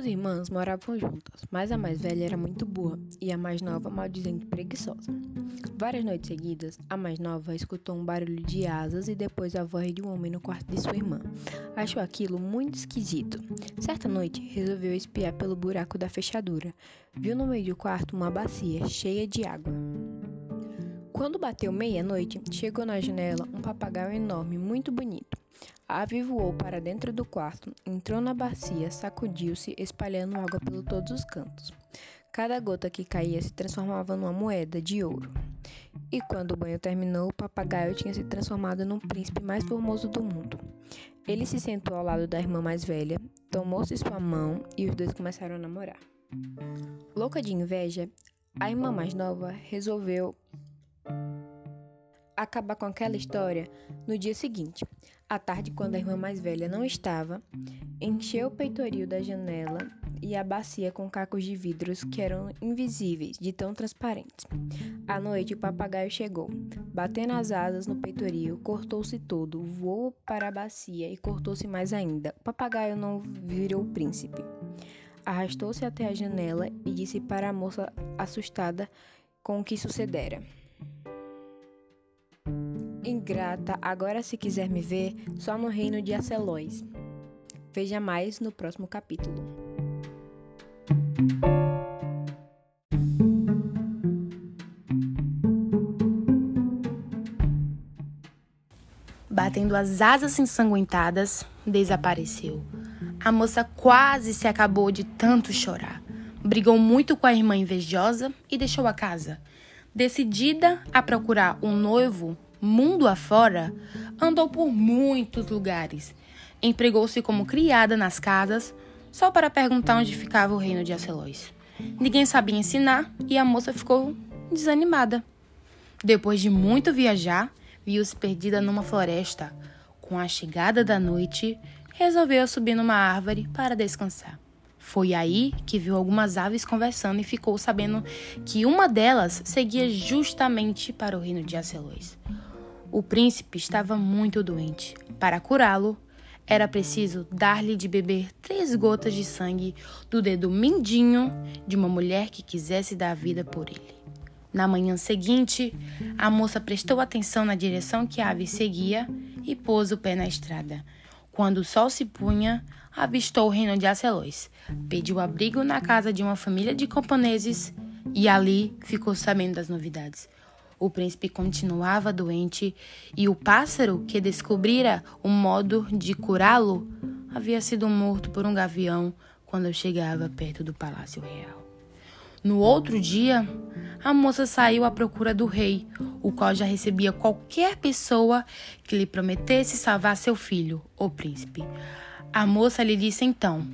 Duas irmãs moravam juntas, mas a mais velha era muito boa e a mais nova maldizente preguiçosa. Várias noites seguidas, a mais nova escutou um barulho de asas e depois a voz de um homem no quarto de sua irmã. Achou aquilo muito esquisito. Certa noite, resolveu espiar pelo buraco da fechadura. Viu no meio do quarto uma bacia cheia de água. Quando bateu meia-noite, chegou na janela um papagaio enorme, muito bonito. A ave voou para dentro do quarto, entrou na bacia, sacudiu-se, espalhando água por todos os cantos. Cada gota que caía se transformava numa moeda de ouro. E quando o banho terminou, o papagaio tinha se transformado num príncipe mais formoso do mundo. Ele se sentou ao lado da irmã mais velha, tomou-se sua mão e os dois começaram a namorar. Louca de inveja, a irmã mais nova resolveu acabar com aquela história no dia seguinte. À tarde, quando a irmã mais velha não estava, encheu o peitoril da janela e a bacia com cacos de vidros que eram invisíveis, de tão transparentes. À noite, o papagaio chegou, batendo as asas no peitoril, cortou-se todo, voou para a bacia e cortou-se mais ainda. O papagaio não virou príncipe. Arrastou-se até a janela e disse para a moça assustada com o que sucedera. Ingrata, agora se quiser me ver, só no reino de Acelóis. Veja mais no próximo capítulo. Batendo as asas ensanguentadas, desapareceu. A moça quase se acabou de tanto chorar. Brigou muito com a irmã invejosa e deixou a casa. Decidida a procurar um noivo mundo afora, andou por muitos lugares. Empregou-se como criada nas casas, só para perguntar onde ficava o reino de Acelóis. Ninguém sabia ensinar e a moça ficou desanimada. Depois de muito viajar, viu-se perdida numa floresta. Com a chegada da noite, resolveu subir numa árvore para descansar. Foi aí que viu algumas aves conversando e ficou sabendo que uma delas seguia justamente para o reino de Acelóis. O príncipe estava muito doente. Para curá-lo, era preciso dar-lhe de beber três gotas de sangue do dedo mindinho de uma mulher que quisesse dar vida por ele. Na manhã seguinte, a moça prestou atenção na direção que a ave seguia e pôs o pé na estrada. Quando o sol se punha, avistou o reino de Acelóis. Pediu abrigo na casa de uma família de camponeses e ali ficou sabendo das novidades. O príncipe continuava doente e o pássaro que descobrira o modo de curá-lo havia sido morto por um gavião quando chegava perto do palácio real. No outro dia, a moça saiu à procura do rei, o qual já recebia qualquer pessoa que lhe prometesse salvar seu filho, o príncipe. A moça lhe disse então: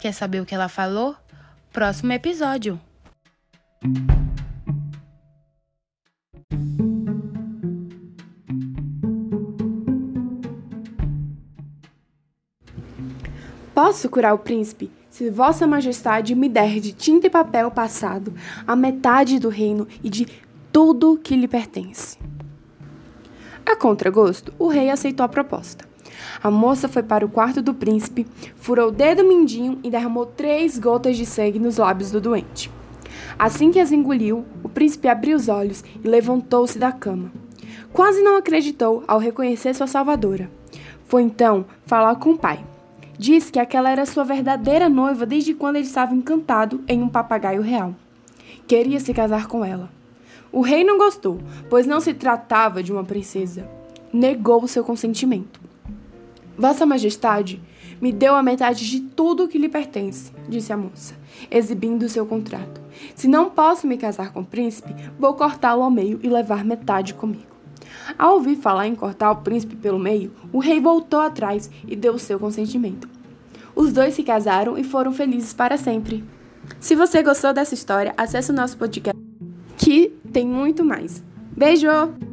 Quer saber o que ela falou? Próximo episódio. Posso curar o príncipe se Vossa Majestade me der de tinta e papel passado a metade do reino e de tudo que lhe pertence. A contragosto, o rei aceitou a proposta. A moça foi para o quarto do príncipe, furou o dedo mindinho e derramou três gotas de sangue nos lábios do doente. Assim que as engoliu, o príncipe abriu os olhos e levantou-se da cama. Quase não acreditou ao reconhecer sua salvadora. Foi então falar com o pai. Disse que aquela era sua verdadeira noiva desde quando ele estava encantado em um papagaio real. Queria se casar com ela. O rei não gostou, pois não se tratava de uma princesa. Negou seu consentimento. Vossa Majestade me deu a metade de tudo que lhe pertence, disse a moça, exibindo seu contrato. Se não posso me casar com o príncipe, vou cortá-lo ao meio e levar metade comigo. Ao ouvir falar em cortar o príncipe pelo meio, o rei voltou atrás e deu seu consentimento. Os dois se casaram e foram felizes para sempre. Se você gostou dessa história, acesse o nosso podcast que tem muito mais. Beijo!